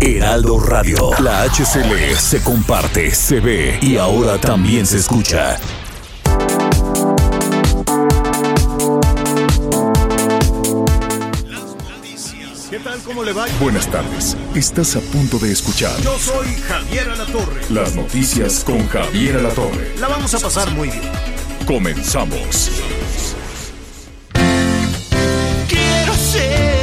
Heraldo Radio. La HCL se comparte, se ve y ahora también se escucha. ¿Qué tal? ¿Cómo le va? Buenas tardes. Estás a punto de escuchar Yo soy Javier Alatorre. las noticias con Javier Alatorre. La vamos a pasar muy bien. Comenzamos. Quiero ser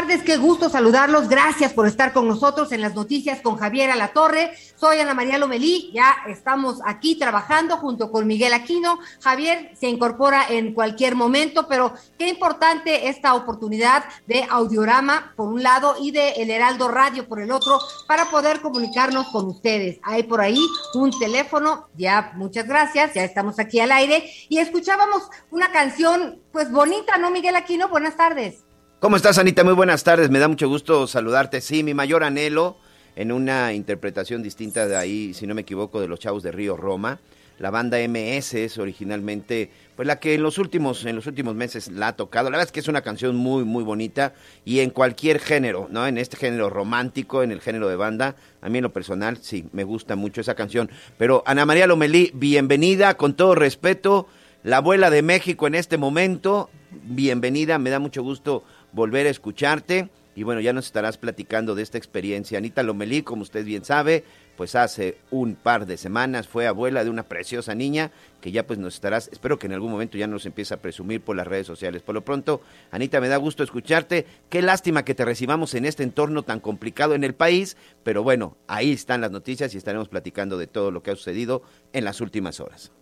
tardes, qué gusto saludarlos. Gracias por estar con nosotros en las noticias con Javier Alatorre. Soy Ana María Lomelí, ya estamos aquí trabajando junto con Miguel Aquino. Javier se incorpora en cualquier momento, pero qué importante esta oportunidad de Audiorama por un lado y de El Heraldo Radio por el otro para poder comunicarnos con ustedes. Hay por ahí un teléfono, ya muchas gracias, ya estamos aquí al aire y escuchábamos una canción pues bonita, ¿no, Miguel Aquino? Buenas tardes. ¿Cómo estás, Anita? Muy buenas tardes. Me da mucho gusto saludarte. Sí, mi mayor anhelo en una interpretación distinta de ahí, si no me equivoco, de los Chavos de Río Roma. La banda MS es originalmente, pues la que en los últimos, en los últimos meses la ha tocado. La verdad es que es una canción muy, muy bonita y en cualquier género, ¿no? En este género romántico, en el género de banda, a mí en lo personal sí, me gusta mucho esa canción. Pero Ana María Lomelí, bienvenida, con todo respeto, la abuela de México en este momento, bienvenida, me da mucho gusto volver a escucharte. Y bueno, ya nos estarás platicando de esta experiencia. Anita Lomelí, como usted bien sabe, pues hace un par de semanas fue abuela de una preciosa niña que ya pues nos estarás, espero que en algún momento ya nos empiece a presumir por las redes sociales. Por lo pronto, Anita, me da gusto escucharte. Qué lástima que te recibamos en este entorno tan complicado en el país, pero bueno, ahí están las noticias y estaremos platicando de todo lo que ha sucedido en las últimas horas.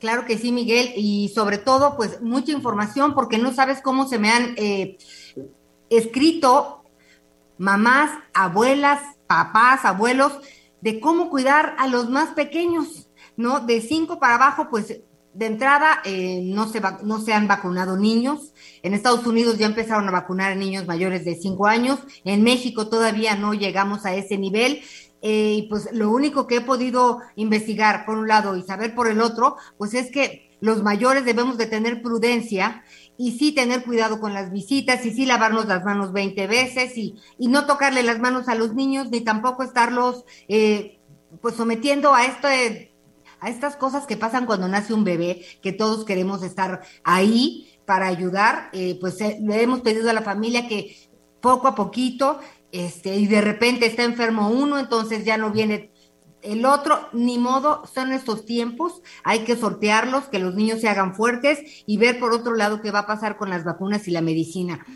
Claro que sí, Miguel, y sobre todo, pues mucha información, porque no sabes cómo se me han eh, escrito mamás, abuelas, papás, abuelos, de cómo cuidar a los más pequeños, ¿no? De cinco para abajo, pues de entrada eh, no, se va- no se han vacunado niños. En Estados Unidos ya empezaron a vacunar a niños mayores de cinco años. En México todavía no llegamos a ese nivel. Eh, y pues lo único que he podido investigar por un lado y saber por el otro, pues es que los mayores debemos de tener prudencia y sí tener cuidado con las visitas y sí lavarnos las manos 20 veces y, y no tocarle las manos a los niños ni tampoco estarlos eh, pues sometiendo a este a estas cosas que pasan cuando nace un bebé, que todos queremos estar ahí para ayudar, eh, pues le hemos pedido a la familia que poco a poquito, este, y de repente está enfermo uno, entonces ya no viene el otro, ni modo, son estos tiempos, hay que sortearlos, que los niños se hagan fuertes y ver por otro lado qué va a pasar con las vacunas y la medicina.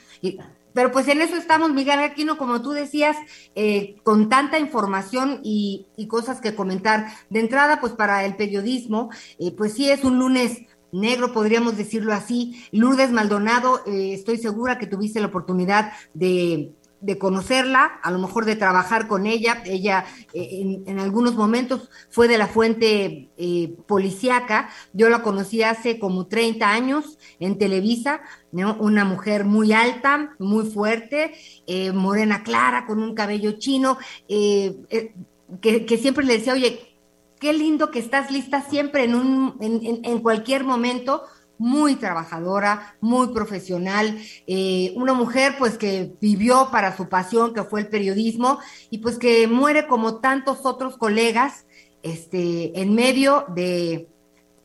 Pero pues en eso estamos, Miguel Aquino, como tú decías, eh, con tanta información y, y cosas que comentar. De entrada, pues para el periodismo, eh, pues sí es un lunes negro, podríamos decirlo así. Lourdes Maldonado, eh, estoy segura que tuviste la oportunidad de, de conocerla, a lo mejor de trabajar con ella. Ella eh, en, algunos momentos fue de la fuente eh, policíaca. Yo la conocí hace como 30 años en Televisa, una mujer muy alta, muy fuerte, eh, morena clara, con un cabello chino, eh, eh, que, que siempre le decía, oye, qué lindo que estás lista siempre en, un, en, en cualquier momento muy trabajadora, muy profesional, eh, una mujer pues que vivió para su pasión, que fue el periodismo, y pues que muere como tantos otros colegas, este, en medio de,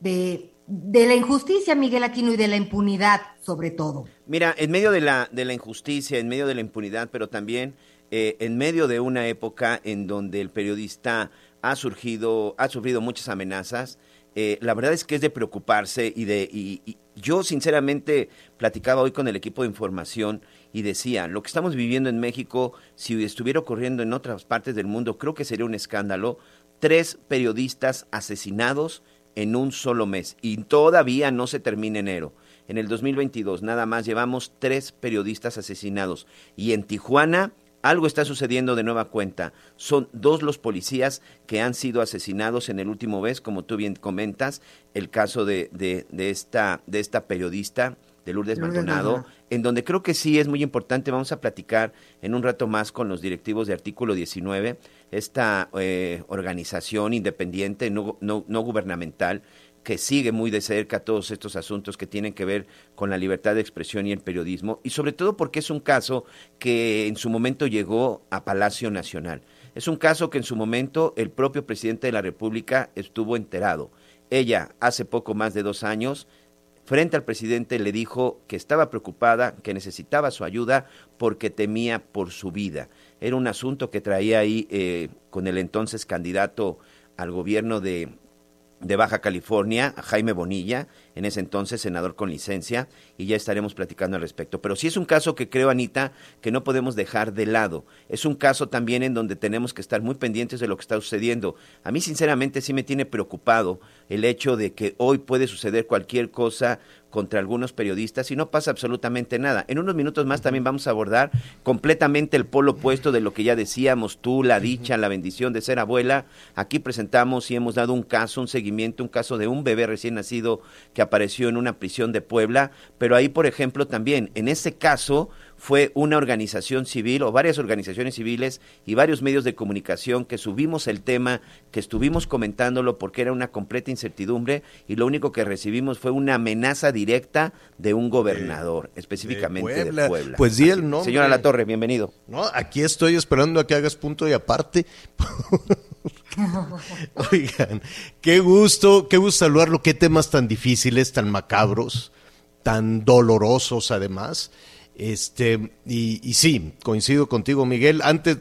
de, de la injusticia, Miguel Aquino, y de la impunidad, sobre todo. Mira, en medio de la, de la injusticia, en medio de la impunidad, pero también eh, en medio de una época en donde el periodista ha surgido, ha sufrido muchas amenazas, eh, la verdad es que es de preocuparse y de y, y yo sinceramente platicaba hoy con el equipo de información y decía, lo que estamos viviendo en México, si estuviera ocurriendo en otras partes del mundo, creo que sería un escándalo. Tres periodistas asesinados en un solo mes y todavía no se termina enero. En el 2022 nada más llevamos tres periodistas asesinados y en Tijuana algo está sucediendo de nueva cuenta. Son dos los policías que han sido asesinados en el último mes, como tú bien comentas, el caso de, de, de esta, de esta periodista de Lourdes, Maldonado, Maldonado. en donde creo que sí es muy importante, vamos a platicar en un rato más con los directivos de Artículo 19, esta eh, organización independiente, no, no, no gubernamental, que sigue muy de cerca todos estos asuntos que tienen que ver con la libertad de expresión y el periodismo, y sobre todo porque es un caso que en su momento llegó a Palacio Nacional. Es un caso que en su momento el propio presidente de la República estuvo enterado. Ella, hace poco más de dos años, frente al presidente le dijo que estaba preocupada, que necesitaba su ayuda porque temía por su vida. Era un asunto que traía ahí eh, con el entonces candidato al gobierno de, de Baja California, Jaime Bonilla, en ese entonces senador con licencia, y ya estaremos platicando al respecto. Pero sí es un caso que creo, Anita, que no podemos dejar de lado. Es un caso también en donde tenemos que estar muy pendientes de lo que está sucediendo. A mí, sinceramente, sí me tiene preocupado el hecho de que hoy puede suceder cualquier cosa contra algunos periodistas y no pasa absolutamente nada. En unos minutos más también vamos a abordar completamente el polo opuesto de lo que ya decíamos, tú, la dicha, la bendición de ser abuela. Aquí presentamos y hemos dado un caso, un seguimiento, un caso de un bebé recién nacido que apareció en una prisión de Puebla, pero ahí, por ejemplo, también, en ese caso, fue una organización civil o varias organizaciones civiles y varios medios de comunicación que subimos el tema, que estuvimos comentándolo porque era una completa incertidumbre y lo único que recibimos fue una amenaza directa de un gobernador, específicamente de Puebla. Puebla. Pues di el nombre. Señora La Torre, bienvenido. No, aquí estoy esperando a que hagas punto y aparte. Oigan, qué gusto, qué gusto saludarlo, qué temas tan difíciles, tan macabros, tan dolorosos además. Este, y, y sí, coincido contigo, Miguel. Antes,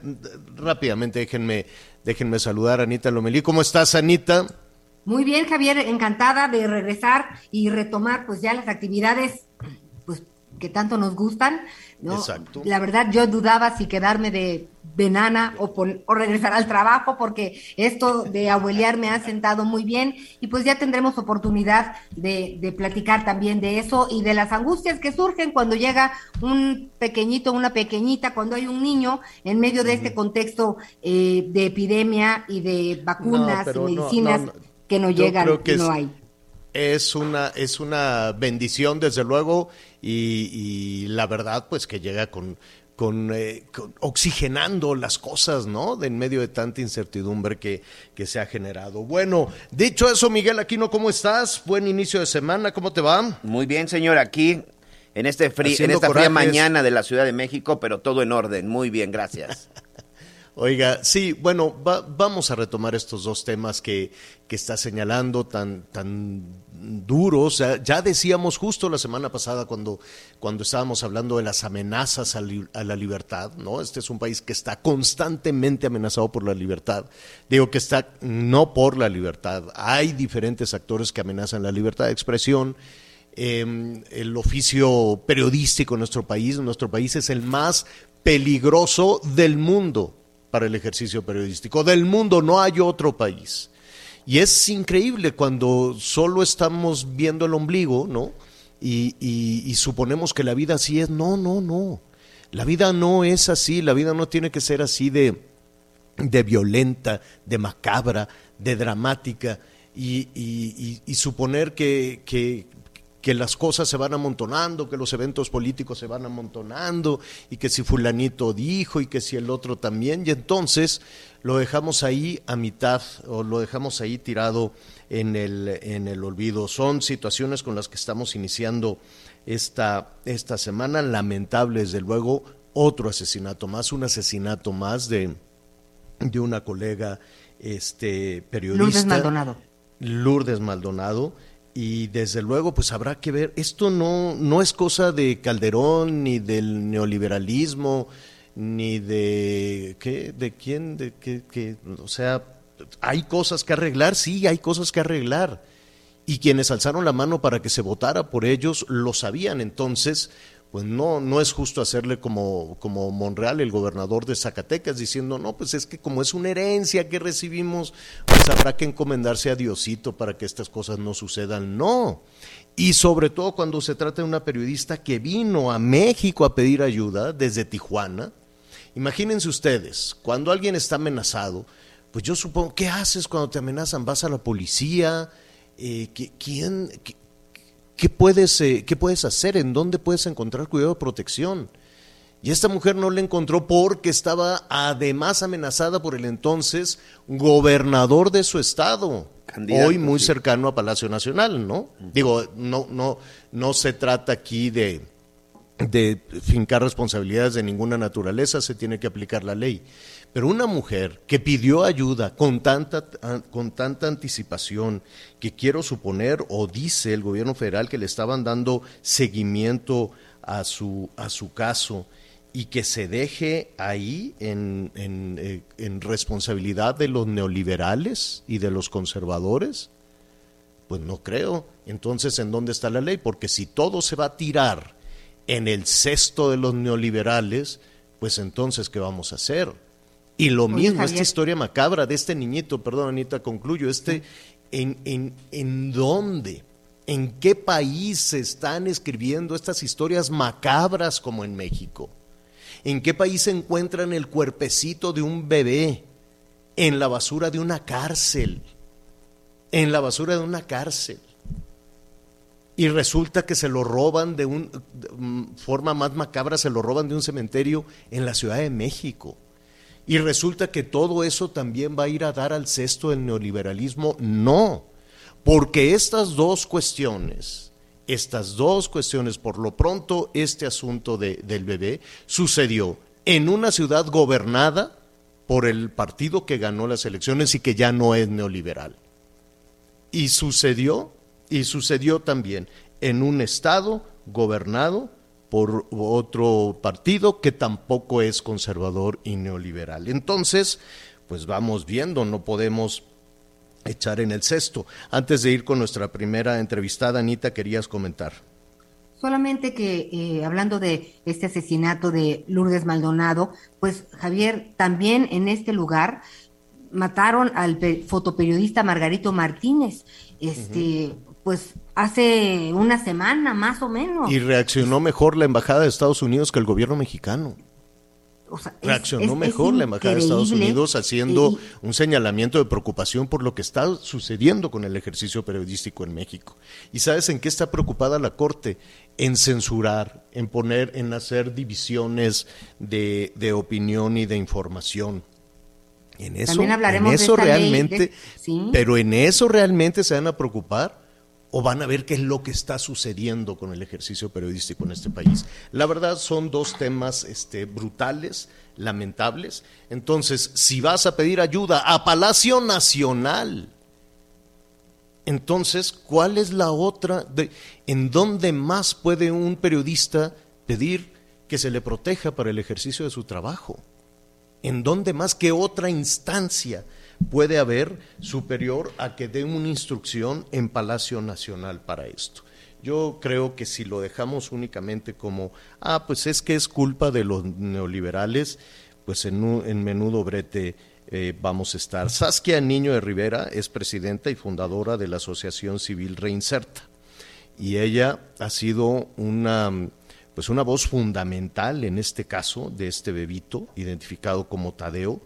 rápidamente, déjenme, déjenme saludar a Anita Lomelí. ¿Cómo estás, Anita? Muy bien, Javier, encantada de regresar y retomar pues ya las actividades pues que tanto nos gustan, ¿no? Exacto. La verdad yo dudaba si quedarme de, de nana o, pon- o regresar al trabajo porque esto de abuelear me ha sentado muy bien y pues ya tendremos oportunidad de, de platicar también de eso y de las angustias que surgen cuando llega un pequeñito, una pequeñita, cuando hay un niño en medio de este contexto eh, de epidemia y de vacunas y medicinas no, no. que no llegan creo que no es- hay. Es una, es una bendición, desde luego, y, y la verdad, pues que llega con, con, eh, con- oxigenando las cosas, ¿no? De en medio de tanta incertidumbre que, que se ha generado. Bueno, dicho eso, Miguel Aquino, ¿cómo estás? Buen inicio de semana, ¿cómo te va? Muy bien, señor, aquí en este frí- en esta fría mañana de la Ciudad de México, pero todo en orden. Muy bien, gracias. Oiga, sí, bueno, va- vamos a retomar estos dos temas que, que está señalando tan, tan duros. Ya, decíamos justo la semana pasada cuando, cuando estábamos hablando de las amenazas a, la libertad, ¿no? Este es un país que está constantemente amenazado por la libertad. Digo que está no por la libertad. Hay diferentes actores que amenazan la libertad de expresión. Eh, el oficio periodístico en nuestro país, nuestro país es el más peligroso del mundo para el ejercicio periodístico. Del mundo no hay otro país. Y es increíble cuando solo estamos viendo el ombligo, ¿no? Y, suponemos que la vida así es. No, no, no. La vida no es así. La vida no tiene que ser así de, de violenta, de macabra, de dramática. Y- y suponer que, que- que las cosas se van amontonando, que los eventos políticos se van amontonando, y que si fulanito dijo, y que si el otro también, y entonces lo dejamos ahí a mitad, o lo dejamos ahí tirado en el, en el olvido. Son situaciones con las que estamos iniciando esta, esta semana, lamentable desde luego, otro asesinato más, un asesinato más de, de una colega este, periodista. Lourdes Maldonado. Lourdes Maldonado. Y desde luego, pues habrá que ver, esto no, no es cosa de Calderón, ni del neoliberalismo, ni de, ¿qué? ¿De quién? De qué, qué? O sea, hay cosas que arreglar, sí, hay cosas que arreglar. Y quienes alzaron la mano para que se votara por ellos lo sabían. Entonces, pues no, no es justo hacerle como, como Monreal, el gobernador de Zacatecas, diciendo, no, pues es que como es una herencia que recibimos, pues habrá que encomendarse a Diosito para que estas cosas no sucedan. No. Y sobre todo cuando se trata de una periodista que vino a México a pedir ayuda desde Tijuana. Imagínense ustedes, cuando alguien está amenazado, pues yo supongo, ¿qué haces cuando te amenazan? ¿Vas a la policía? Eh, ¿quién, ¿qué puedes, eh, ¿qué puedes hacer? ¿En dónde puedes encontrar cuidado de protección? Y esta mujer no le encontró porque estaba además amenazada por el entonces gobernador de su estado, Candidato, hoy muy sí. cercano a Palacio Nacional, ¿no? Digo, no, no, no se trata aquí de, de fincar responsabilidades de ninguna naturaleza, se tiene que aplicar la ley. Pero una mujer que pidió ayuda con tanta, con tanta anticipación, que quiero suponer, o dice el gobierno federal que le estaban dando seguimiento a su, a su caso, y que se deje ahí en, en, eh, en responsabilidad de los neoliberales y de los conservadores, pues no creo. Entonces, ¿en dónde está la ley? Porque si todo se va a tirar en el cesto de los neoliberales, pues entonces, ¿qué vamos a hacer? Y lo mismo, esta historia macabra de este niñito, perdón Anita, concluyo, este, ¿en, en, en dónde? ¿En qué país se están escribiendo estas historias macabras como en México? ¿En qué país se encuentran el cuerpecito de un bebé? En la basura de una cárcel. En la basura de una cárcel. Y resulta que se lo roban de una forma más macabra, se lo roban de un cementerio en la Ciudad de México. Y resulta que todo eso también va a ir a dar al cesto del neoliberalismo. No, porque estas dos cuestiones, estas dos cuestiones, por lo pronto este asunto de, del bebé sucedió en una ciudad gobernada por el partido que ganó las elecciones y que ya no es neoliberal. Y sucedió, y sucedió también en un estado gobernado por otro partido que tampoco es conservador y neoliberal. Entonces, pues vamos viendo, no podemos echar en el cesto. Antes de ir con nuestra primera entrevistada, Anita, querías comentar. Solamente que eh, hablando de este asesinato de Lourdes Maldonado, pues Javier, también en este lugar mataron al pe- fotoperiodista Margarito Martínez, este, pues hace una semana más o menos. Y reaccionó mejor la Embajada de Estados Unidos que el gobierno mexicano. O sea, es- Reaccionó es- es mejor la Embajada de Estados. Unidos haciendo Y- un señalamiento de preocupación por lo que está sucediendo con el ejercicio periodístico en México. ¿Y sabes en qué está preocupada la Corte? En censurar, en poner, en hacer divisiones de, de opinión y de información. En eso, También hablaremos en de eso ley, de- sí. pero en eso realmente se van a preocupar o van a ver qué es lo que está sucediendo con el ejercicio periodístico en este país. La verdad son dos temas este, brutales, lamentables. Entonces, si vas a pedir ayuda a Palacio Nacional, entonces, ¿cuál es la otra? ¿En dónde más puede un periodista pedir que se le proteja para el ejercicio de su trabajo? ¿En dónde más que otra instancia puede haber superior a que dé una instrucción en Palacio Nacional para esto? Yo creo que si lo dejamos únicamente como, ah, pues es que es culpa de los neoliberales, pues en, menudo brete eh, vamos a estar. Saskia Niño de Rivera es presidenta y fundadora de la Asociación Civil Reinserta y ella ha sido una pues una voz fundamental en este caso de este bebito identificado como Tadeo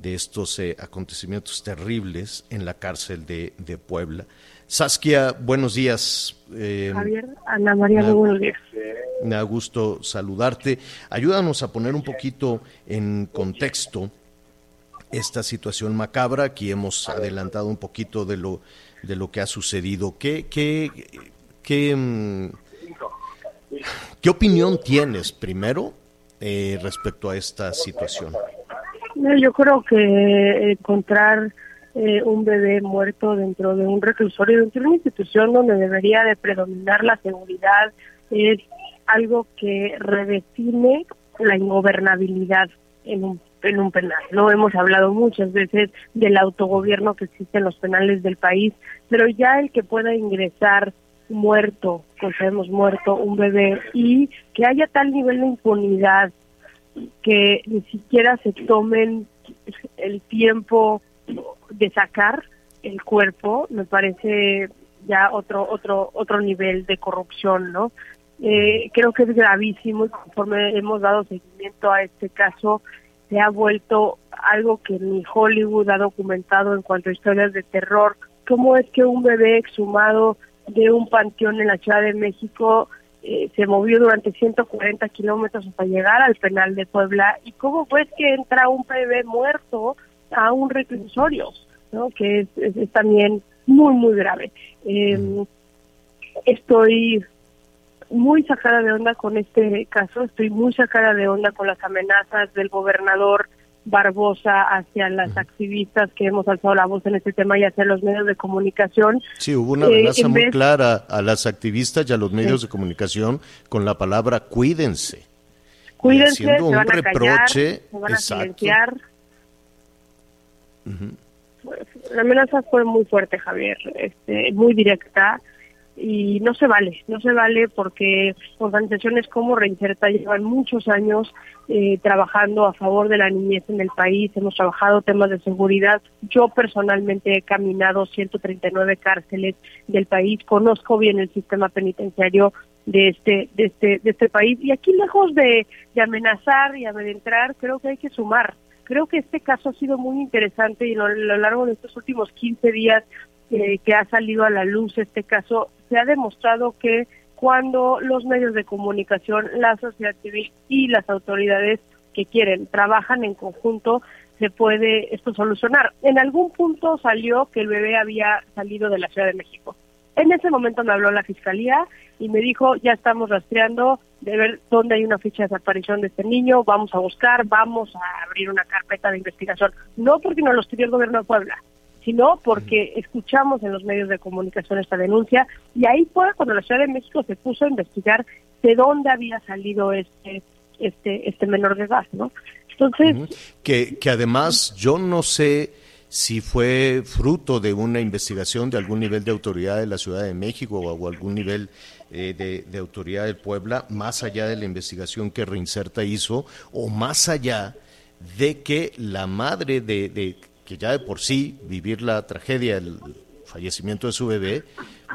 de estos eh, acontecimientos terribles en la cárcel de, de Puebla. Saskia, buenos días. Eh, Javier, Ana María, Ana- buenos días. me da gusto saludarte. Ayúdanos a poner un poquito en contexto esta situación macabra. Aquí hemos adelantado un poquito de lo, de lo que ha sucedido. ¿Qué, qué, qué, mm, qué opinión tienes primero eh, respecto a esta situación? No, Yo creo que encontrar eh, un bebé muerto dentro de un reclusorio, dentro de una institución donde debería de predominar la seguridad, es algo que redefine la ingobernabilidad en un, en un penal. No hemos hablado muchas veces del autogobierno que existe en los penales del país, pero ya el que pueda ingresar muerto, pues hemos muerto un bebé y que haya tal nivel de impunidad que ni siquiera se tomen el tiempo de sacar el cuerpo, me parece ya otro otro otro nivel de corrupción, ¿no? Eh, creo que es gravísimo y conforme hemos dado seguimiento a este caso, se ha vuelto algo que ni Hollywood ha documentado en cuanto a historias de terror. ¿Cómo es que un bebé exhumado de un panteón en la Ciudad de México eh, se movió durante 140 kilómetros hasta llegar al penal de Puebla? ¿Y cómo fue que entra un bebé muerto a un reclusorio? ¿no? Que es, es- es también muy, muy grave. Eh, estoy muy sacada de onda con este caso, estoy muy sacada de onda con las amenazas del gobernador Barbosa hacia las activistas que hemos alzado la voz en este tema y hacia los medios de comunicación. Sí, hubo una Eh, amenaza en muy vez- clara a las activistas y a los medios de comunicación con la palabra cuídense. Cuídense, haciendo se un van a callar, reproche, se van a silenciar. Pues, La amenaza fue muy fuerte, Javier, este, muy directa y no se vale, no se vale porque organizaciones como Reinserta llevan muchos años eh, trabajando a favor de la niñez en el país, hemos trabajado temas de seguridad, yo personalmente he caminado 139 cárceles del país, conozco bien el sistema penitenciario de este de este de este país. Y aquí lejos de, de amenazar y amedrentar creo que hay que sumar. Creo que este caso ha sido muy interesante y a lo largo de estos últimos 15 días eh, que ha salido a la luz este caso, se ha demostrado que cuando los medios de comunicación, la sociedad civil y las autoridades que quieren trabajan en conjunto, se puede esto solucionar. En algún punto salió que el bebé había salido de la Ciudad de México. En ese momento me habló la fiscalía y me dijo, ya estamos rastreando de ver dónde hay una ficha de desaparición de este niño, vamos a buscar, vamos a abrir una carpeta de investigación. No porque nos lo pidió el gobierno de Puebla, sino porque escuchamos en los medios de comunicación esta denuncia y ahí fue cuando la Ciudad de México se puso a investigar de dónde había salido este este este menor de edad, ¿no? Entonces, que, que además yo no sé si fue fruto de una investigación de algún nivel de autoridad de la Ciudad de México o, algún nivel eh, de, autoridad de Puebla, más allá de la investigación que Reinserta hizo, o más allá de que la madre de que ya de por sí vivir la tragedia, el fallecimiento de su bebé,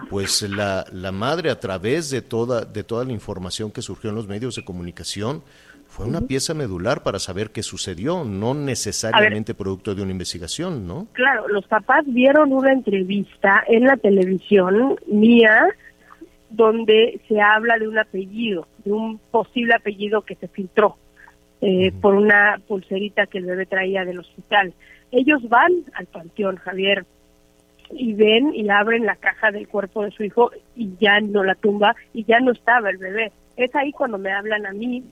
pues la, la madre a través de toda, de toda la información que surgió en los medios de comunicación, fue una pieza medular para saber qué sucedió, no necesariamente producto de una investigación, ¿no? claro, los papás vieron una entrevista en la televisión mía donde se habla de un apellido, de un posible apellido que se filtró eh, por una pulserita que el bebé traía del hospital. Ellos van al panteón, Javier, y ven y abren la caja del cuerpo de su hijo y ya no la tumba y ya no estaba el bebé. Es ahí cuando me hablan a mí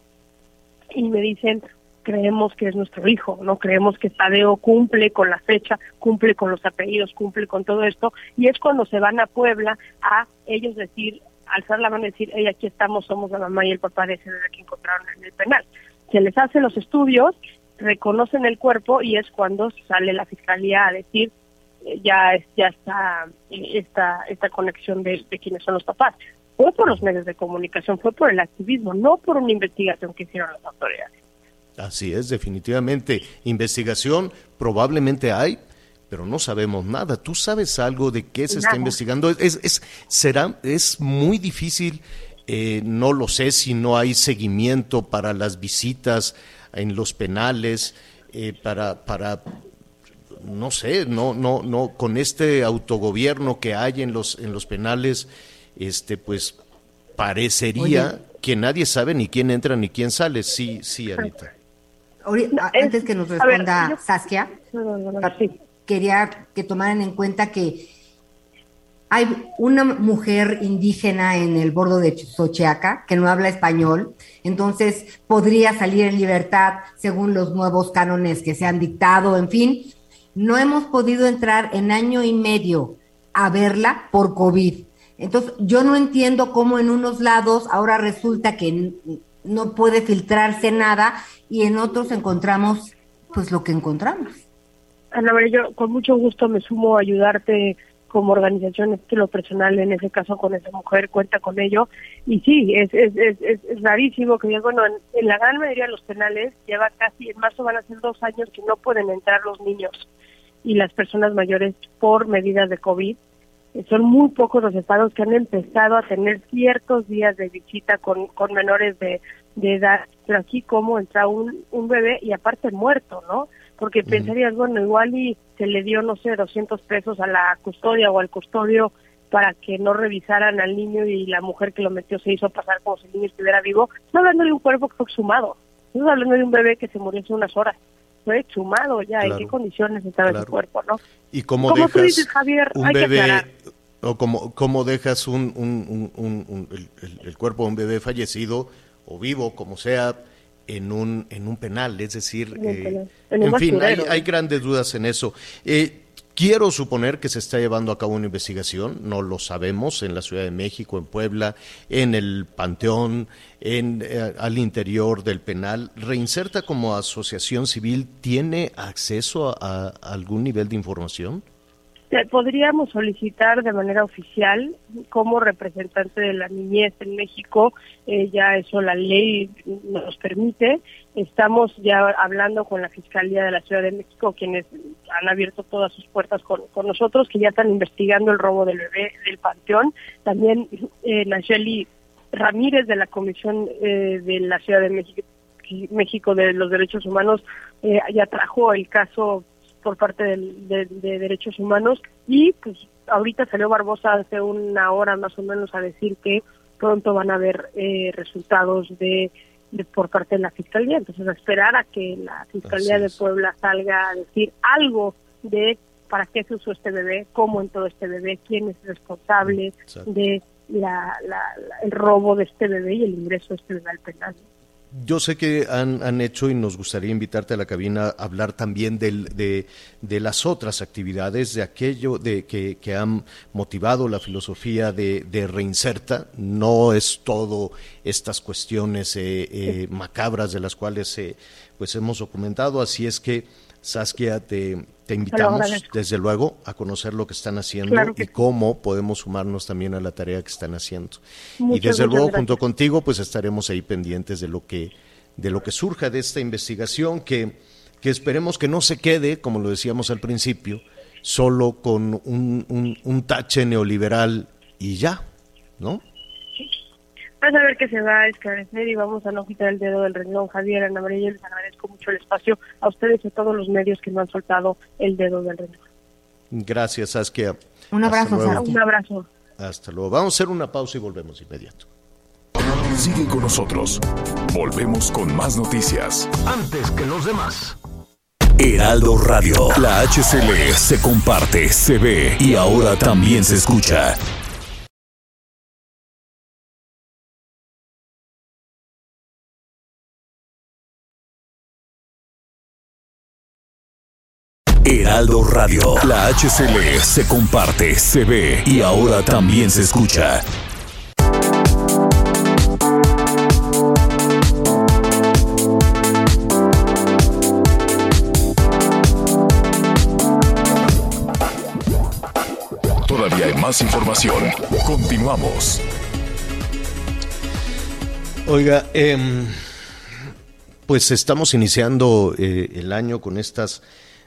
y me dicen, creemos que es nuestro hijo, no creemos que Tadeo cumple con la fecha, cumple con los apellidos, cumple con todo esto, y es cuando se van a Puebla a ellos decir, alzar la mano y decir, hey, aquí estamos, somos la mamá y el papá de ese bebé que encontraron en el penal. Se les hacen los estudios, reconocen el cuerpo y es cuando sale la fiscalía a decir, eh, ya ya está eh, esta esta conexión de, de quiénes son los papás. Fue por los medios de comunicación, fue por el activismo, no por una investigación que hicieron las autoridades. Así es, definitivamente. Investigación probablemente hay, pero no sabemos nada. ¿Tú sabes algo de qué se está investigando? Es, es, será, es muy difícil, eh, no lo sé si no hay seguimiento para las visitas en los penales, eh, para, para no sé, no, no, no, con este autogobierno que hay en los, en los penales, este, pues parecería Oye. que nadie sabe ni quién entra ni quién sale. Sí, sí, Anita. Antes que nos responda Saskia, No, no, no, sí. quería que tomaran en cuenta que hay una mujer indígena en el bordo de Xochiaca que no habla español, entonces podría salir en libertad según los nuevos cánones que se han dictado, en fin. no hemos podido entrar en año y medio a verla por COVID. Entonces, yo no entiendo cómo en unos lados ahora resulta que no puede filtrarse nada y en otros encontramos pues lo que encontramos. Ana María, yo con mucho gusto me sumo a ayudarte como organización, es que lo personal en ese caso con esa mujer cuenta con ello. Y sí, es, es, es, es rarísimo que, bueno, en, la gran mayoría de los penales lleva casi, en marzo van a ser dos años que no pueden entrar los niños y las personas mayores por medidas de COVID. Eh, son muy pocos los estados que han empezado a tener ciertos días de visita con, con menores de, de edad, pero aquí como entra un, un bebé y aparte muerto, ¿no? Porque pensarías, bueno, igual y se le dio, no sé, 200 pesos a la custodia o al custodio para que no revisaran al niño y la mujer que lo metió se hizo pasar como si el niño estuviera vivo. No hablando de un cuerpo que fue exhumado, no hablando de un bebé que se murió hace unas horas. Fue exhumado ya, en qué condiciones estaba ese cuerpo, ¿no? Y cómo dejas tú dices, Javier, un bebé, o como, cómo dejas un, un, un, el, el cuerpo de un bebé fallecido o vivo, como sea, en un, en un penal, es decir, eh, en, fin, hay, hay, grandes dudas en eso. Eh, quiero suponer que se está llevando a cabo una investigación, no lo sabemos, en la Ciudad de México, en Puebla, en el Panteón, en, eh, al interior del penal. ¿Reinserta como asociación civil tiene acceso a algún nivel de información? Podríamos solicitar de manera oficial como representante de la niñez en México, eh, ya eso la ley nos permite. Estamos ya hablando con la Fiscalía de la Ciudad de México, quienes han abierto todas sus puertas con, nosotros, que ya están investigando el robo del bebé del Panteón. También eh, Nacheli Ramírez de la Comisión eh, de la Ciudad de México, México de los Derechos Humanos eh, ya trajo el caso por parte de, derechos humanos. Y pues ahorita salió Barbosa hace una hora más o menos a decir que pronto van a haber eh, resultados de, por parte de la fiscalía. Entonces a esperar a que la fiscalía de Puebla salga a decir algo de para qué se usó este bebé cómo entró este bebé quién es responsable de la, el robo de este bebé y el ingreso de este bebé al penal yo sé que han, han, hecho y nos gustaría invitarte a la cabina a hablar también del, de, de, las otras actividades, de aquello de que, que han motivado la filosofía de, de, Reinserta. No es todo estas cuestiones eh, eh, macabras de las cuales eh, pues hemos documentado, así es que Saskia, te, te invitamos desde luego a conocer lo que están haciendo y cómo podemos sumarnos también a la tarea que están haciendo. y desde luego junto contigo pues estaremos ahí pendientes de lo que de lo que surja de esta investigación que, que esperemos que no se quede, como lo decíamos al principio, solo con un, un, un tache neoliberal y ya, ¿no? Vas a ver que se va a esclarecer y vamos a no quitar el dedo del renglón. Javier, Ana María, les agradezco mucho el espacio a ustedes y a todos los medios que me han soltado el dedo del renglón. Gracias, Saskia. Un abrazo, Un abrazo. Hasta luego. Vamos a hacer una pausa y volvemos de inmediato. Sigue con nosotros. Volvemos con más noticias. Antes que los demás. Heraldo Radio. La HCL se comparte, se ve y ahora también se escucha. Radio. La HCL se comparte, se ve y ahora también se escucha. Todavía hay más información. Continuamos. Oiga, em, pues estamos iniciando eh, el año con estas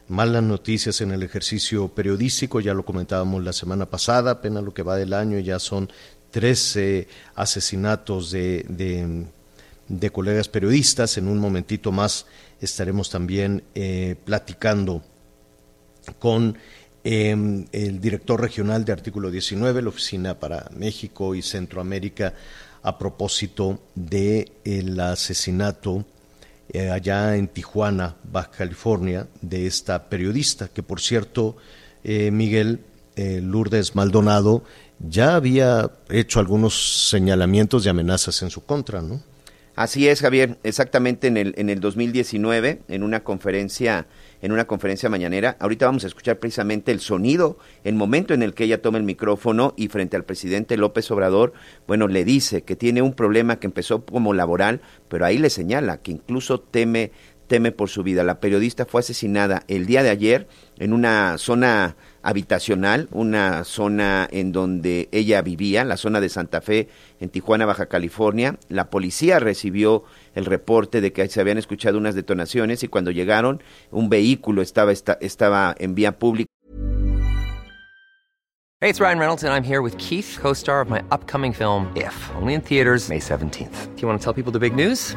malas noticias en el ejercicio periodístico, ya lo comentábamos la semana pasada, apenas lo que va del año ya son 13 asesinatos de, de, colegas periodistas. En un momentito más estaremos también eh, platicando con em, el director regional de Artículo 19, la Oficina para México y Centroamérica, a propósito del el asesinato eh, allá en Tijuana, Baja California, de esta periodista, que por cierto, eh, Miguel eh, Lourdes Maldonado ya había hecho algunos señalamientos de amenazas en su contra, ¿no? Así es, Javier, exactamente en el, en el 2019, en una conferencia, en una conferencia mañanera. Ahorita vamos a escuchar precisamente el sonido, el momento en el que ella toma el micrófono y frente al presidente López Obrador, bueno, le dice que tiene un problema que empezó como laboral, pero ahí le señala que incluso teme teme por su vida. La periodista fue asesinada el día de ayer en una zona habitacional, una zona en donde ella vivía, la zona de Santa Fe, en Tijuana, Baja California. La policía recibió el reporte de que se habían escuchado unas detonaciones y cuando llegaron un vehículo estaba, estaba en vía pública. Hey, it's Ryan Reynolds and I'm here with Keith, co-star of my upcoming film If, only in theaters May 17th. Do you want to tell people the big news?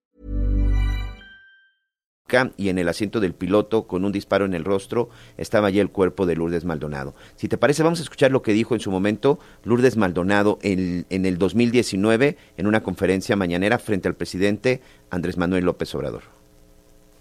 Y en el asiento del piloto con un disparo en el rostro estaba allí el cuerpo de Lourdes Maldonado. Si te parece, vamos a escuchar lo que dijo en su momento Lourdes Maldonado en, en el 2019 en una conferencia mañanera frente al presidente Andrés Manuel López Obrador.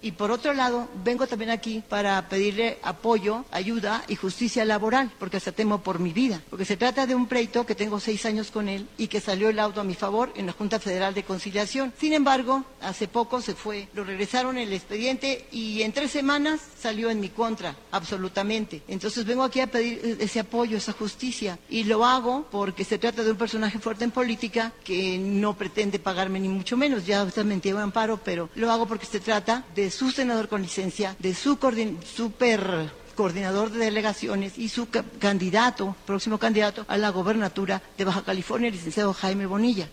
Y por otro lado, vengo también aquí para pedirle apoyo, ayuda y justicia laboral, porque hasta temo por mi vida. Porque se trata de un pleito que tengo seis años con él y que salió el auto a mi favor en la Junta Federal de Conciliación. Sin embargo, hace poco se fue, lo regresaron el expediente y en tres semanas salió en mi contra, absolutamente. Entonces vengo aquí a pedir ese apoyo, esa justicia. Y lo hago porque se trata de un personaje fuerte en política que no pretende pagarme ni mucho menos. Ya usted me entiende amparo, pero lo hago porque se trata de su senador con licencia, de su super coordinador de delegaciones y su candidato, próximo candidato a la gobernatura de Baja California, el licenciado Jaime Bonilla.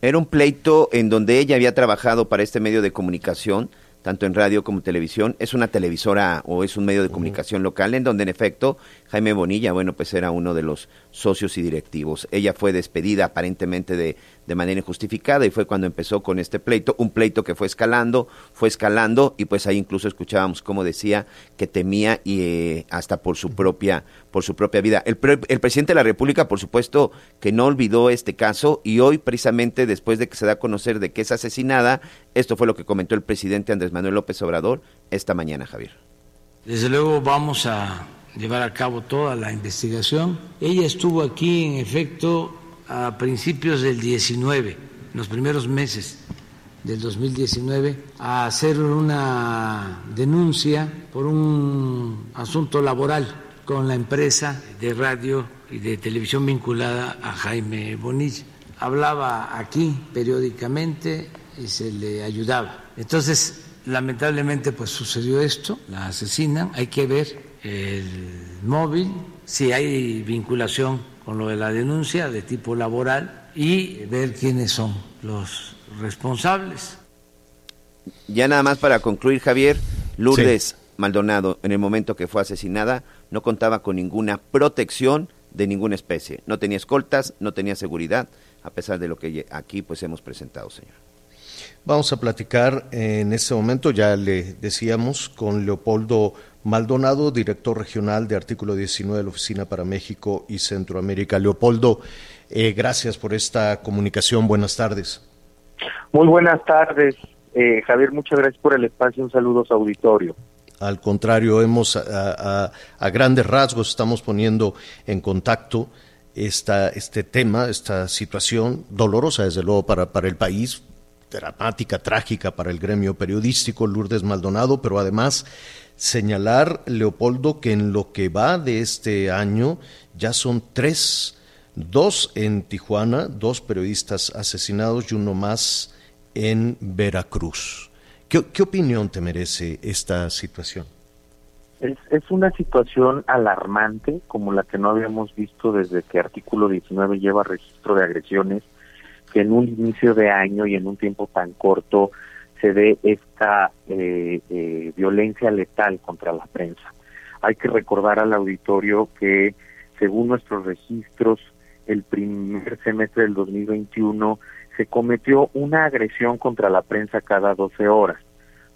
Era un pleito en donde ella había trabajado para este medio de comunicación, tanto en radio como televisión. Es una televisora o es un medio de comunicación local en donde en efecto Jaime Bonilla, bueno, pues era uno de los socios y directivos. Ella fue despedida aparentemente de, de manera injustificada y fue cuando empezó con este pleito, un pleito que fue escalando, fue escalando y pues ahí incluso escuchábamos cómo decía que temía y eh, hasta por su propia por su propia vida. El, el presidente de la República, por supuesto, que no olvidó este caso y hoy precisamente después de que se da a conocer de que es asesinada, esto fue lo que comentó el presidente Andrés Manuel López Obrador esta mañana, Javier. Desde luego vamos a llevar a cabo toda la investigación. Ella estuvo aquí, en efecto, a principios del 19, en los primeros meses del 2019, a hacer una denuncia por un asunto laboral con la empresa de radio y de televisión vinculada a Jaime Bonilla. Hablaba aquí periódicamente y se le ayudaba. Entonces, lamentablemente, pues sucedió esto, la asesinan, hay que ver el móvil, si hay vinculación con lo de la denuncia de tipo laboral y ver quiénes son los responsables. Ya nada más para concluir, Javier, Lourdes Maldonado, en el momento que fue asesinada, no contaba con ninguna protección de ninguna especie. No tenía escoltas, no tenía seguridad, a pesar de lo que aquí pues hemos presentado, señor. Vamos a platicar en este momento, ya le decíamos, con Leopoldo Maldonado, director regional de Artículo 19 de la Oficina para México y Centroamérica. Leopoldo, eh, gracias por esta comunicación. Buenas tardes. Muy buenas tardes, eh, Javier. Muchas gracias por el espacio. Un saludo a su auditorio. Al contrario, hemos a, grandes rasgos estamos poniendo en contacto esta, este tema, esta situación dolorosa, desde luego, para, para el país, dramática, trágica para el gremio periodístico, Lourdes Maldonado, pero además señalar, Leopoldo, que en lo que va de este año ya son tres, dos en Tijuana, dos periodistas asesinados y uno más en Veracruz. ¿Qué, opinión te merece esta situación? Es, es, una situación alarmante como la que no habíamos visto desde que artículo 19 lleva registro de agresiones que en un inicio de año y en un tiempo tan corto se dé esta eh, eh, violencia letal contra la prensa. Hay que recordar al auditorio que, según nuestros registros, el primer semestre del 2021 se cometió una agresión contra la prensa cada 12 horas.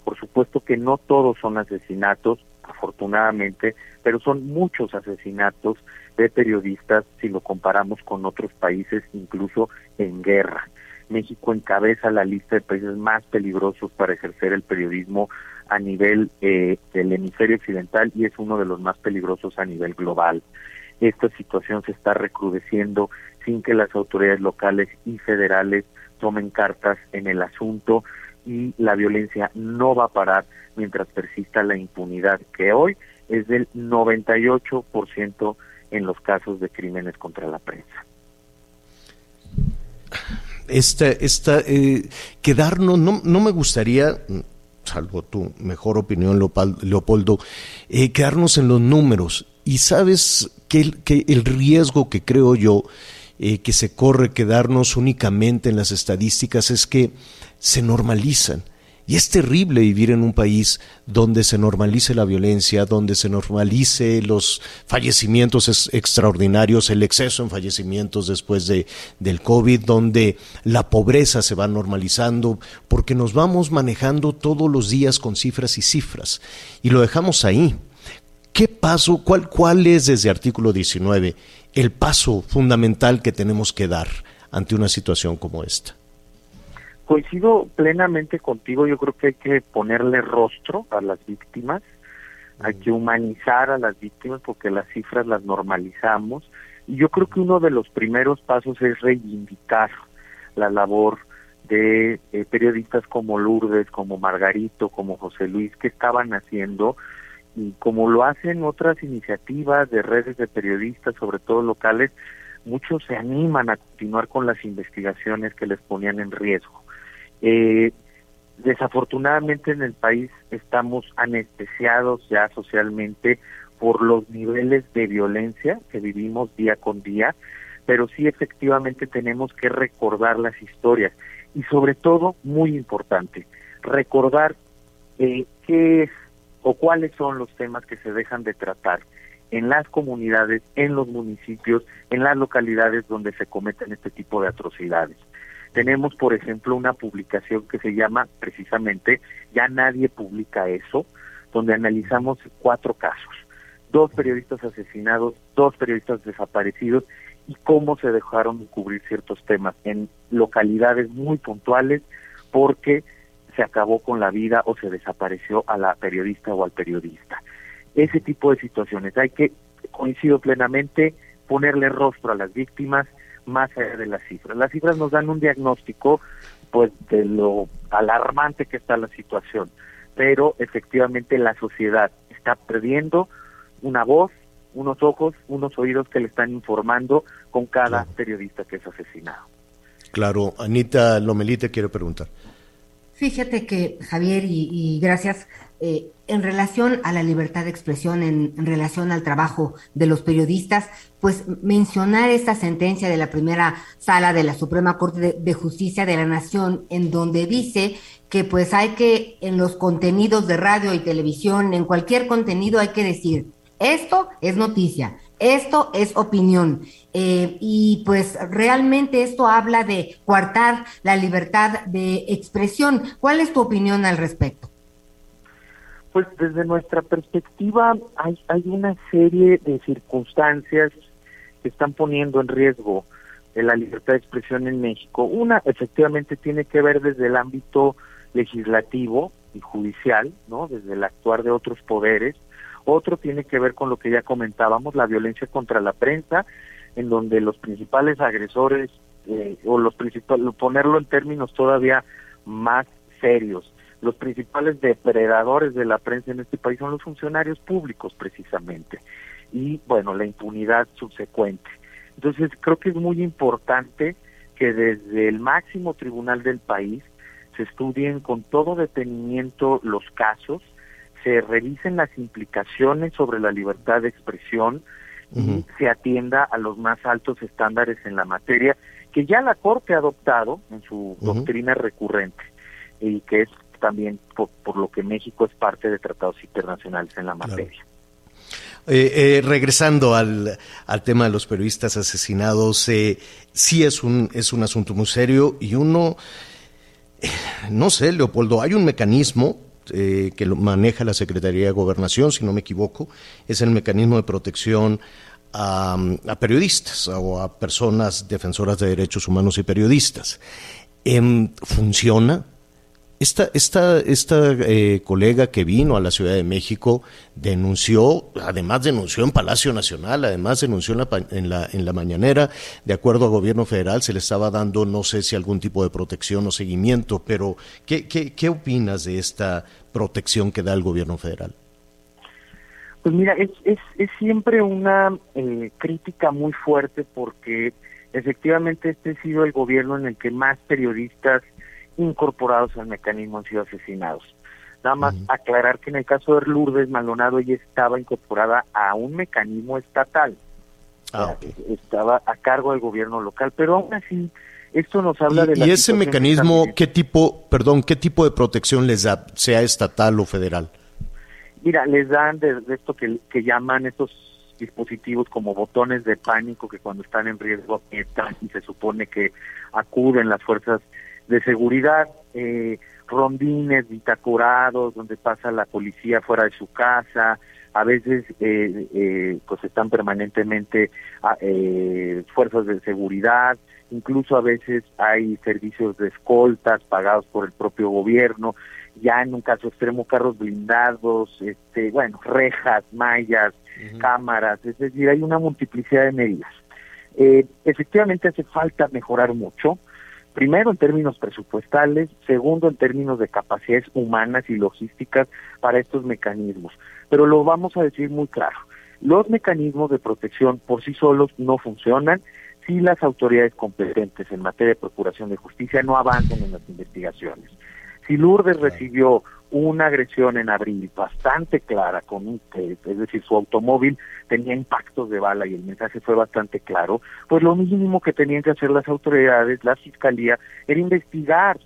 Por supuesto que no todos son asesinatos, afortunadamente, pero son muchos asesinatos de periodistas si lo comparamos con otros países, incluso en guerra. México encabeza la lista de países más peligrosos para ejercer el periodismo a nivel eh, del hemisferio occidental y es uno de los más peligrosos a nivel global. Esta situación se está recrudeciendo sin que las autoridades locales y federales tomen cartas en el asunto y la violencia no va a parar mientras persista la impunidad, que hoy es del 98% en los casos de crímenes contra la prensa. Esta, esta, eh, quedarnos, no, no me gustaría, salvo tu mejor opinión, Leopoldo, eh, quedarnos en los números. Y sabes que que el riesgo que creo yo eh, que se corre quedarnos únicamente en las estadísticas es que se normalizan. Y es terrible vivir en un país donde se normalice la violencia, donde se normalice los fallecimientos extraordinarios, el exceso en fallecimientos después de, del COVID, donde la pobreza se va normalizando, porque nos vamos manejando todos los días con cifras y cifras. Y lo dejamos ahí. ¿Qué paso, cuál, cuál es desde artículo 19 el paso fundamental que tenemos que dar ante una situación como esta? Coincido plenamente contigo, yo creo que hay que ponerle rostro a las víctimas, hay que humanizar a las víctimas porque las cifras las normalizamos y yo creo que uno de los primeros pasos es reivindicar la labor de eh, periodistas como Lourdes, como Margarito, como José Luis, que estaban haciendo y como lo hacen otras iniciativas de redes de periodistas, sobre todo locales, muchos se animan a continuar con las investigaciones que les ponían en riesgo. Eh, desafortunadamente en el país estamos anestesiados ya socialmente por los niveles de violencia que vivimos día con día, pero sí efectivamente tenemos que recordar las historias y sobre todo, muy importante, recordar eh, qué es o cuáles son los temas que se dejan de tratar en las comunidades, en los municipios, en las localidades donde se cometen este tipo de atrocidades. Tenemos, por ejemplo, una publicación que se llama precisamente Ya nadie publica eso, donde analizamos cuatro casos. Dos periodistas asesinados, dos periodistas desaparecidos y cómo se dejaron de cubrir ciertos temas en localidades muy puntuales porque se acabó con la vida o se desapareció a la periodista o al periodista. Ese tipo de situaciones hay que, coincido plenamente, ponerle rostro a las víctimas más allá de las cifras. Las cifras nos dan un diagnóstico pues de lo alarmante que está la situación, pero efectivamente la sociedad está perdiendo una voz, unos ojos, unos oídos que le están informando con cada periodista que es asesinado. Claro, Anita Lomelite quiere preguntar. Fíjate que, Javier, y, gracias, eh, en relación a la libertad de expresión, en, relación al trabajo de los periodistas, pues mencionar esta sentencia de la primera sala de la Suprema Corte de, Justicia de la Nación, en donde dice que pues hay que, en los contenidos de radio y televisión, en cualquier contenido hay que decir, esto es noticia, esto es opinión. Eh, y pues realmente esto habla de coartar la libertad de expresión. ¿Cuál es tu opinión al respecto? Pues desde nuestra perspectiva hay, hay una serie de circunstancias que están poniendo en riesgo la libertad de expresión en México. Una efectivamente tiene que ver desde el ámbito legislativo y judicial, ¿no? Desde el actuar de otros poderes otro tiene que ver con lo que ya comentábamos, la violencia contra la prensa, en donde los principales agresores, eh, o los principales, ponerlo en términos todavía más serios, los principales depredadores de la prensa en este país son los funcionarios públicos precisamente, y bueno, la impunidad subsecuente. Entonces creo que es muy importante que desde el máximo tribunal del país se estudien con todo detenimiento los casos, se revisen las implicaciones sobre la libertad de expresión y se atienda a los más altos estándares en la materia que ya la Corte ha adoptado en su doctrina recurrente y que es también por, lo que México es parte de tratados internacionales en la materia. Eh, eh, regresando al, al, tema de los periodistas asesinados, eh, sí es un, es un asunto muy serio y uno, no sé, Leopoldo, hay un mecanismo que lo maneja la Secretaría de Gobernación, si no me equivoco, es el mecanismo de protección a, a periodistas o a personas defensoras de derechos humanos y periodistas. Em, ¿Funciona? Esta, esta, esta eh, colega que vino a la Ciudad de México denunció, además denunció en Palacio Nacional, además denunció en la, en la, en la mañanera, de acuerdo al gobierno federal se le estaba dando, no sé si algún tipo de protección o seguimiento, pero ¿qué, qué, qué opinas de esta protección que da el gobierno federal? Pues mira, es, es, es siempre una eh, crítica muy fuerte porque efectivamente este ha sido el gobierno en el que más periodistas incorporados al mecanismo han sido asesinados. Nada más aclarar que en el caso de Lourdes Maldonado ella estaba incorporada a un mecanismo estatal. Ah, Estaba a cargo del gobierno local, pero aún así esto nos habla ¿Y, de la y ese mecanismo, qué tipo, perdón, qué tipo de protección les da, sea estatal o federal? Mira, les dan de, de esto que, que llaman estos dispositivos como botones de pánico que cuando están en riesgo aprietan y se supone que acuden las fuerzas de seguridad, eh, rondines bitacorados donde pasa la policía fuera de su casa, a veces eh, eh, pues están permanentemente ah, eh, fuerzas de seguridad, incluso a veces hay servicios de escoltas pagados por el propio gobierno, ya en un caso extremo carros blindados, este, bueno, rejas, mallas, cámaras, es decir, hay una multiplicidad de medidas. Eh, efectivamente hace falta mejorar mucho, primero en términos presupuestales, segundo en términos de capacidades humanas y logísticas para estos mecanismos. Pero lo vamos a decir muy claro, los mecanismos de protección por sí solos no funcionan si las autoridades competentes en materia de procuración de justicia no avanzan en las investigaciones. Si Lourdes recibió una agresión en abril bastante clara, con un, es decir, su automóvil tenía impactos de bala y el mensaje fue bastante claro, pues lo mínimo que tenían que hacer las autoridades, la fiscalía, era investigar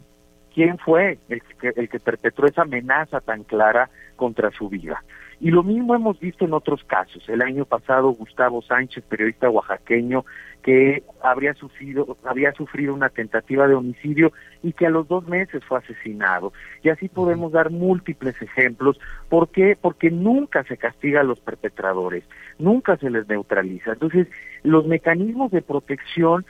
quién fue el que, el que perpetró esa amenaza tan clara contra su vida. Y lo mismo hemos visto en otros casos. El año pasado Gustavo Sánchez, periodista oaxaqueño, que habría sufrido, había sufrido una tentativa de homicidio y que a los dos meses fue asesinado. Y así podemos dar múltiples ejemplos. ¿Por qué? Porque nunca se castiga a los perpetradores, nunca se les neutraliza. Entonces, los mecanismos de protección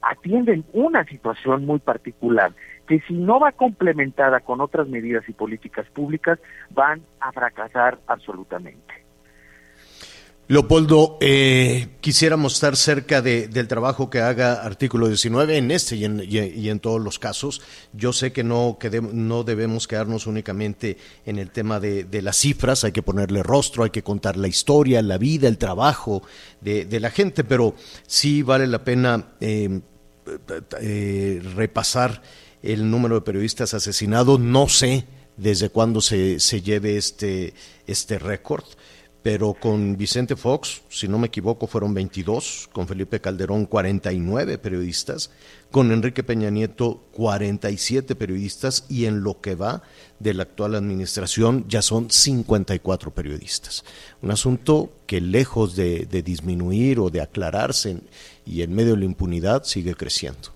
atienden una situación muy particular que si no va complementada con otras medidas y políticas públicas van a fracasar absolutamente. Leopoldo, eh, quisiéramos estar cerca de, del trabajo que haga artículo 19 en este y en, y, en todos los casos. Yo sé que no, que no debemos quedarnos únicamente en el tema de, de, las cifras, hay que ponerle rostro, hay que contar la historia, la vida, el trabajo de, de la gente, pero sí vale la pena eh, eh, repasar el número de periodistas asesinados. No sé desde cuándo se, se lleve este, este récord pero con Vicente Fox, si no me equivoco, fueron 22, con Felipe Calderón 49 periodistas, con Enrique Peña Nieto 47 periodistas y en lo que va de la actual administración ya son 54 periodistas. Un asunto que lejos de, disminuir o de aclararse y en medio de la impunidad sigue creciendo.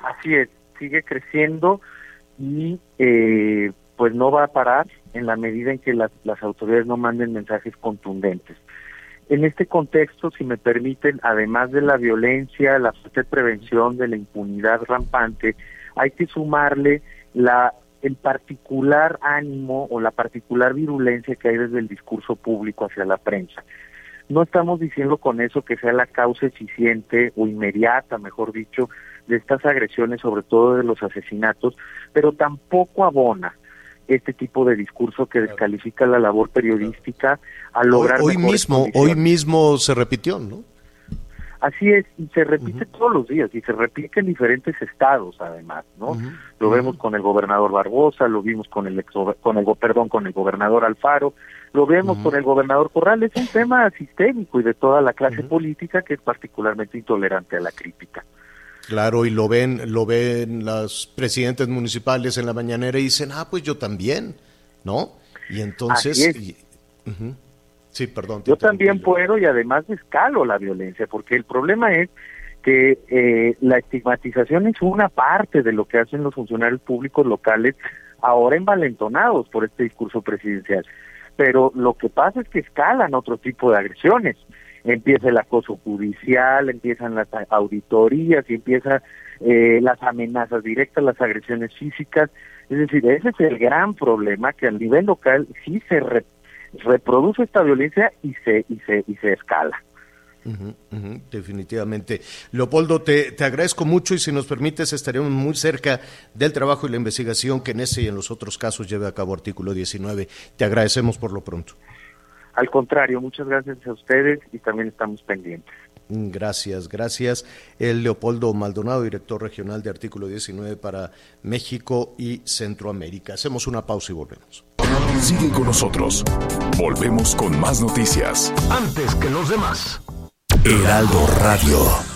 Así es, sigue creciendo y eh, pues no va a parar en la medida en que las, las autoridades no manden mensajes contundentes. En este contexto, si me permiten, además de la violencia, la falta de prevención de la impunidad rampante, hay que sumarle la el particular ánimo o la particular virulencia que hay desde el discurso público hacia la prensa. No estamos diciendo con eso que sea la causa eficiente o inmediata, mejor dicho, de estas agresiones, sobre todo de los asesinatos, pero tampoco abona este tipo de discurso que descalifica la labor periodística a lograr hoy, hoy mismo hoy mismo se repitió no así es y se repite uh -huh. todos los días y se repite en diferentes estados además no uh -huh. lo vemos uh -huh. con el gobernador Barbosa lo vimos con el ex, con el perdón con el gobernador Alfaro lo vemos con el gobernador Corral es un tema sistémico y de toda la clase política que es particularmente intolerante a la crítica Claro, y lo ven, lo ven los presidentes municipales en la mañanera y dicen, ah, pues yo también, ¿no? Y entonces... Y, uh -huh. Sí, perdón. Yo también puedo y además escalo la violencia, porque el problema es que eh, la estigmatización es una parte de lo que hacen los funcionarios públicos locales ahora envalentonados por este discurso presidencial. Pero lo que pasa es que escalan otro tipo de agresiones. Empieza el acoso judicial, empiezan las auditorías y empiezan eh, las amenazas directas, las agresiones físicas. Es decir, ese es el gran problema que a nivel local sí se reproduce esta violencia y se y se y se escala definitivamente. Leopoldo, te, te, agradezco mucho y si nos permites estaremos muy cerca del trabajo y la investigación que en ese y en los otros casos lleve a cabo artículo 19. Te agradecemos por lo pronto. Al contrario, muchas gracias a ustedes y también estamos pendientes. Gracias, gracias. El Leopoldo Maldonado, director regional de Artículo 19 para México y Centroamérica. Hacemos una pausa y volvemos. Sigue con nosotros. Volvemos con más noticias. Antes que los demás. Heraldo Radio.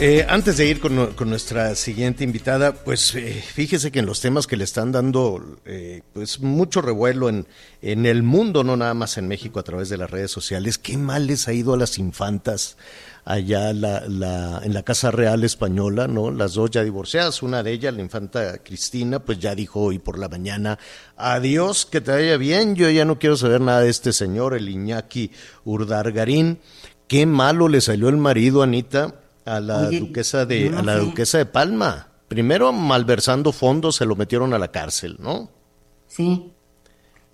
Eh, antes de ir con, nuestra siguiente invitada, pues eh, fíjese que en los temas que le están dando eh, pues mucho revuelo en, en el mundo, no nada más en México a través de las redes sociales, qué mal les ha ido a las infantas allá la, en la Casa Real Española, ¿no? Las dos ya divorciadas, una de ellas, la infanta Cristina, pues ya dijo hoy por la mañana, adiós, que te vaya bien, yo ya no quiero saber nada de este señor, el Iñaki Urdargarín. Qué malo le salió el marido, Anita, a la duquesa de a la duquesa de Palma. Primero malversando fondos se lo metieron a la cárcel, ¿no? Sí.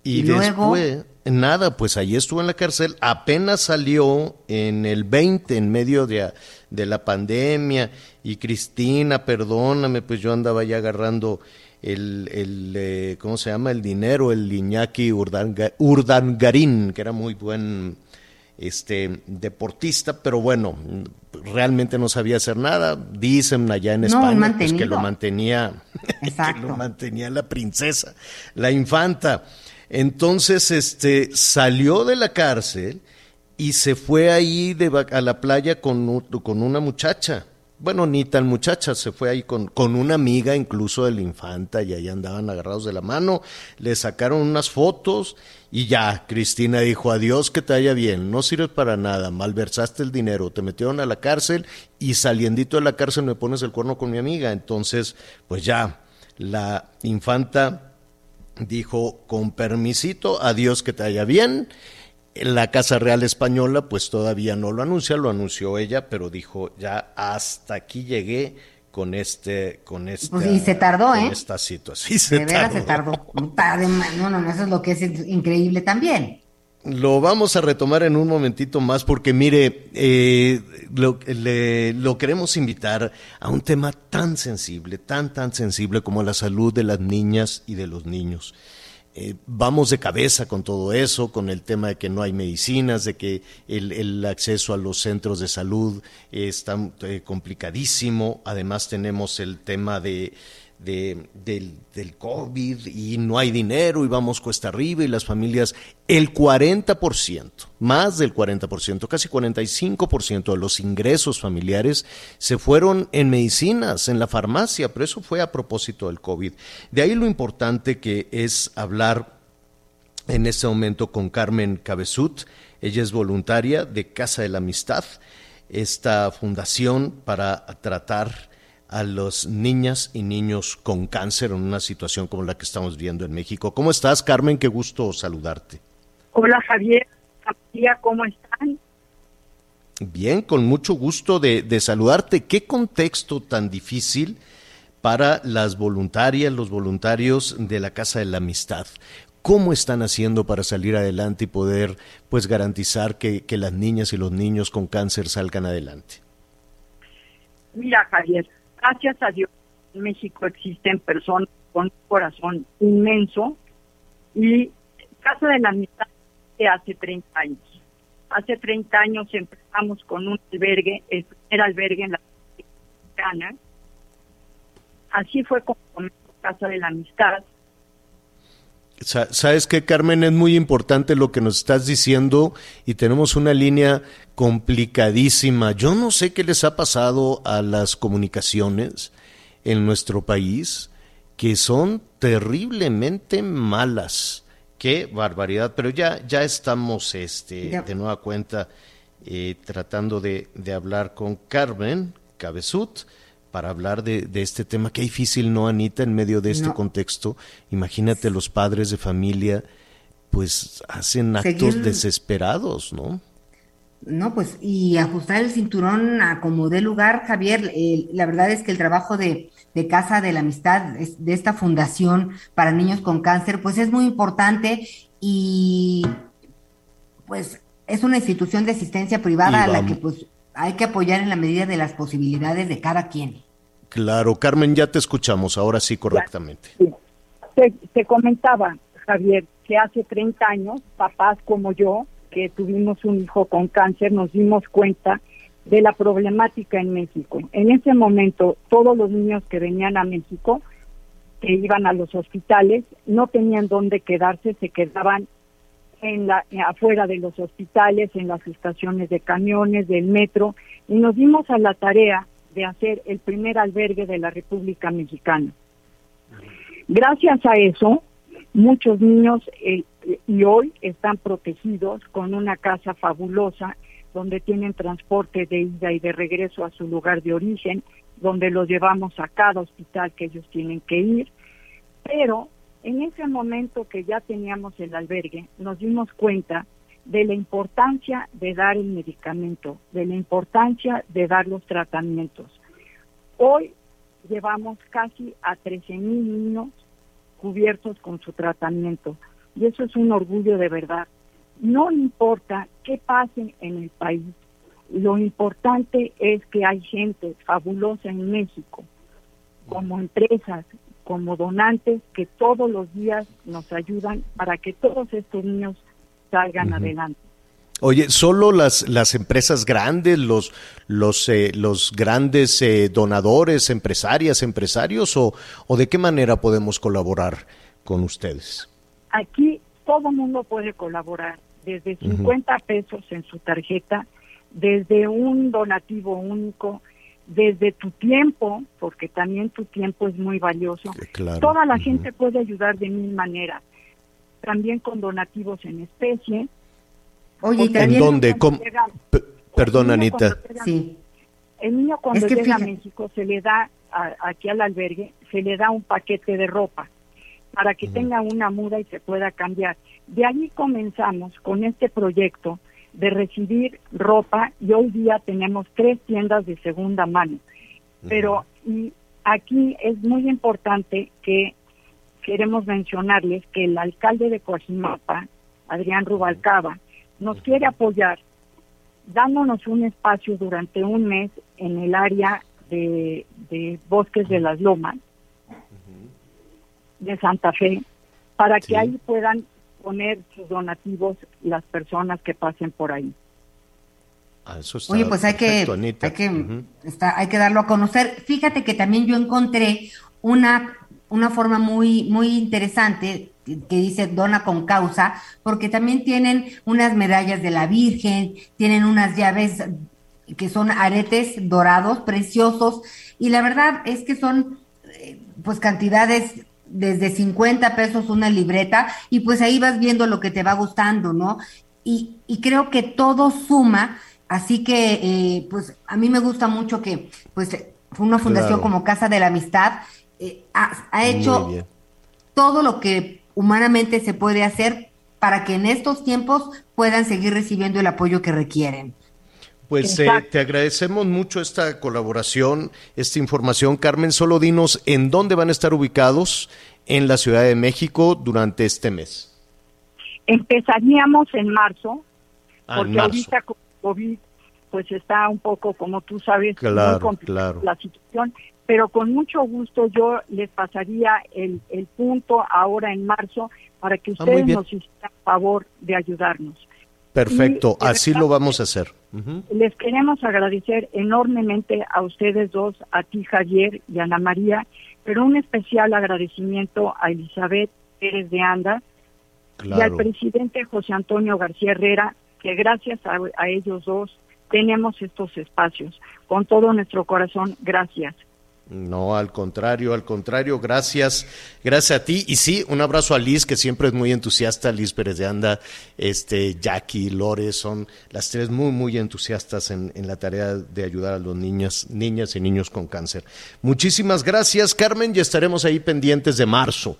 Y, después nada, pues ahí estuvo en la cárcel, apenas salió en el 20 en medio de, de la pandemia y Cristina, perdóname, pues yo andaba ya agarrando el, el eh, ¿cómo se llama? El dinero, el Iñaki Urdangarín, que era muy buen este deportista, pero bueno, realmente no sabía hacer nada. Dicen allá en España pues, que lo mantenía, que lo mantenía la princesa, la infanta. Entonces, este, salió de la cárcel y se fue ahí de, a la playa con, con una muchacha bueno, ni tan muchacha, se fue ahí con, con una amiga incluso de la infanta y ahí andaban agarrados de la mano, le sacaron unas fotos y ya, Cristina dijo, adiós, que te vaya bien, no sirves para nada, malversaste el dinero, te metieron a la cárcel y saliendito de la cárcel me pones el cuerno con mi amiga, entonces, pues ya, la infanta dijo, con permisito, adiós, que te vaya bien, la Casa Real Española pues todavía no lo anuncia, lo anunció ella, pero dijo ya hasta aquí llegué con este con esta pues, y se tardó, ¿eh? Esta situación. se de veras se tardó. No, no, no, eso es lo que es increíble también. Lo vamos a retomar en un momentito más porque mire, eh, lo, lo queremos invitar a un tema tan sensible, tan, tan sensible como la salud de las niñas y de los niños. Eh, vamos de cabeza con todo eso, con el tema de que no hay medicinas, de que el, acceso a los centros de salud está eh, complicadísimo. Además tenemos el tema de de, del, del, COVID y no hay dinero y vamos cuesta arriba y las familias, el 40%, más del 40%, casi 45% de los ingresos familiares se fueron en medicinas, en la farmacia, pero eso fue a propósito del COVID. De ahí lo importante que es hablar en este momento con Carmen Cabezut, ella es voluntaria de Casa de la Amistad, esta fundación para tratar a los niñas y niños con cáncer en una situación como la que estamos viendo en México. ¿Cómo estás, Carmen? Qué gusto saludarte. Hola, Javier. ¿Cómo están? Bien, con mucho gusto de, de saludarte. ¿Qué contexto tan difícil para las voluntarias, los voluntarios de la Casa de la Amistad? ¿Cómo están haciendo para salir adelante y poder pues garantizar que, que las niñas y los niños con cáncer salgan adelante? Mira, Javier, gracias a Dios, en México existen personas con un corazón inmenso y Casa de la Mitad de hace 30 años. Hace 30 años empezamos con un albergue, el primer albergue en la mexicana. Así fue como comenzó Casa de la Amistad. Sabes que Carmen es muy importante lo que nos estás diciendo y tenemos una línea complicadísima. Yo no sé qué les ha pasado a las comunicaciones en nuestro país, que son terriblemente malas. Qué barbaridad, pero ya, ya estamos este, de nueva cuenta eh, tratando de, de hablar con Carmen Cabezut para hablar de, de, este tema. Qué difícil, ¿no, Anita? En medio de este No. contexto, imagínate los padres de familia, pues hacen actos Seguir- desesperados, ¿no? No, pues, y ajustar el cinturón a como dé lugar, Javier. eh, la verdad es que el trabajo de, de Casa de la Amistad, es- de esta fundación para niños con cáncer, pues es muy importante y pues es una institución de asistencia privada a la que pues hay que apoyar en la medida de las posibilidades de cada quien. Claro, Carmen, ya te escuchamos, ahora sí correctamente. Te, te comentaba, Javier, que hace 30 años, papás como yo, que tuvimos un hijo con cáncer, nos dimos cuenta de la problemática en México. En ese momento, todos los niños que venían a México, que iban a los hospitales, no tenían dónde quedarse, se quedaban en la, afuera de los hospitales, en las estaciones de camiones, del metro, y nos dimos a la tarea de hacer el primer albergue de la República Mexicana. Gracias a eso, muchos niños eh, y hoy están protegidos con una casa fabulosa donde tienen transporte de ida y de regreso a su lugar de origen, donde los llevamos a cada hospital que ellos tienen que ir. Pero en ese momento que ya teníamos el albergue, nos dimos cuenta de la importancia de dar el medicamento, de la importancia de dar los tratamientos. Hoy llevamos casi a 13 mil niños cubiertos con su tratamiento y eso es un orgullo de verdad. No importa qué pase en el país, lo importante es que hay gente fabulosa en México, como empresas, como donantes, que todos los días nos ayudan para que todos estos niños salgan adelante. Oye, ¿solo las, las empresas grandes, los, los, eh, los grandes eh, donadores, empresarias, empresarios, o, o de qué manera podemos colaborar con ustedes? Aquí todo mundo puede colaborar, desde Ujú. 50 pesos en su tarjeta, desde un donativo único, desde tu tiempo, porque también tu tiempo es muy valioso. claro. Toda la gente puede ayudar de mil maneras, también con donativos en especie. Oye, ¿En también- dónde? Perdón, Anita. llega- Sí. El niño cuando Es que llega a México se le da a- aquí al albergue, se le da un paquete de ropa para que tenga una muda y se pueda cambiar. De allí comenzamos con este proyecto de recibir ropa y hoy día tenemos tres tiendas de segunda mano. Pero y aquí es muy importante que queremos mencionarles que el alcalde de Coajimalpa, Adrián Rubalcaba, nos quiere apoyar dándonos un espacio durante un mes en el área de, de Bosques de las Lomas de Santa Fe para que Sí. ahí puedan poner sus donativos las personas que pasen por ahí. Ah, eso está Oye, pues hay que, perfecto, hay que, está- hay que darlo a conocer. Fíjate que también yo encontré una, una forma muy, muy interesante que, que dice dona con causa, porque también tienen unas medallas de la Virgen, tienen unas llaves que son aretes dorados, preciosos, y la verdad es que son eh, pues cantidades desde 50 pesos una libreta, y pues ahí vas viendo lo que te va gustando, ¿no? Y, y creo que todo suma, así que eh, pues a mí me gusta mucho que pues una fundación Claro. como Casa de la Amistad eh, ha, hecho todo lo que humanamente se puede hacer para que en estos tiempos puedan seguir recibiendo el apoyo que requieren. Pues eh, te agradecemos mucho esta colaboración, esta información. Carmen, solo dinos en dónde van a estar ubicados en la Ciudad de México durante este mes. Empezaríamos en marzo, Ah, en porque marzo. ahorita con COVID pues está un poco, como tú sabes, Claro, muy complicada claro. la situación, pero con mucho gusto yo les pasaría el, el punto ahora en marzo para que Ah, ustedes nos hicieran favor de ayudarnos. Perfecto, Y, así verdad, lo vamos a hacer. Les queremos agradecer enormemente a ustedes dos, a ti Javier y a Ana María, pero un especial agradecimiento a Elizabeth Pérez de Anda, y al presidente José Antonio García Herrera, que gracias a, a ellos dos tenemos estos espacios. Con todo nuestro corazón, gracias. No, al contrario, al contrario, gracias, gracias a ti. Y sí, un abrazo a Liz, que siempre es muy entusiasta, Liz Pérez de Anda, este, Jackie, Lore, son las tres muy, muy entusiastas en, en la tarea de ayudar a los niños, niñas y niños con cáncer. Muchísimas gracias, Carmen, y estaremos ahí pendientes de marzo.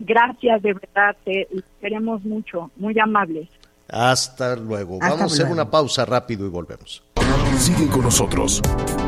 Gracias, de verdad, te queremos mucho, muy amables. Hasta luego. Hasta Vamos a hacer una pausa rápido y volvemos. Sigue con nosotros.